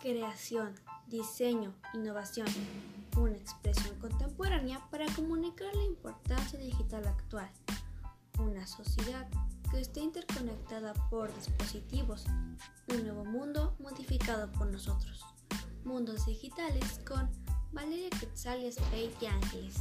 creación, diseño, innovación, una expresión contemporánea para comunicar la importancia digital actual, una sociedad que está interconectada por dispositivos, un nuevo mundo modificado por nosotros, mundos digitales con Valeria Quetzal y Ángeles.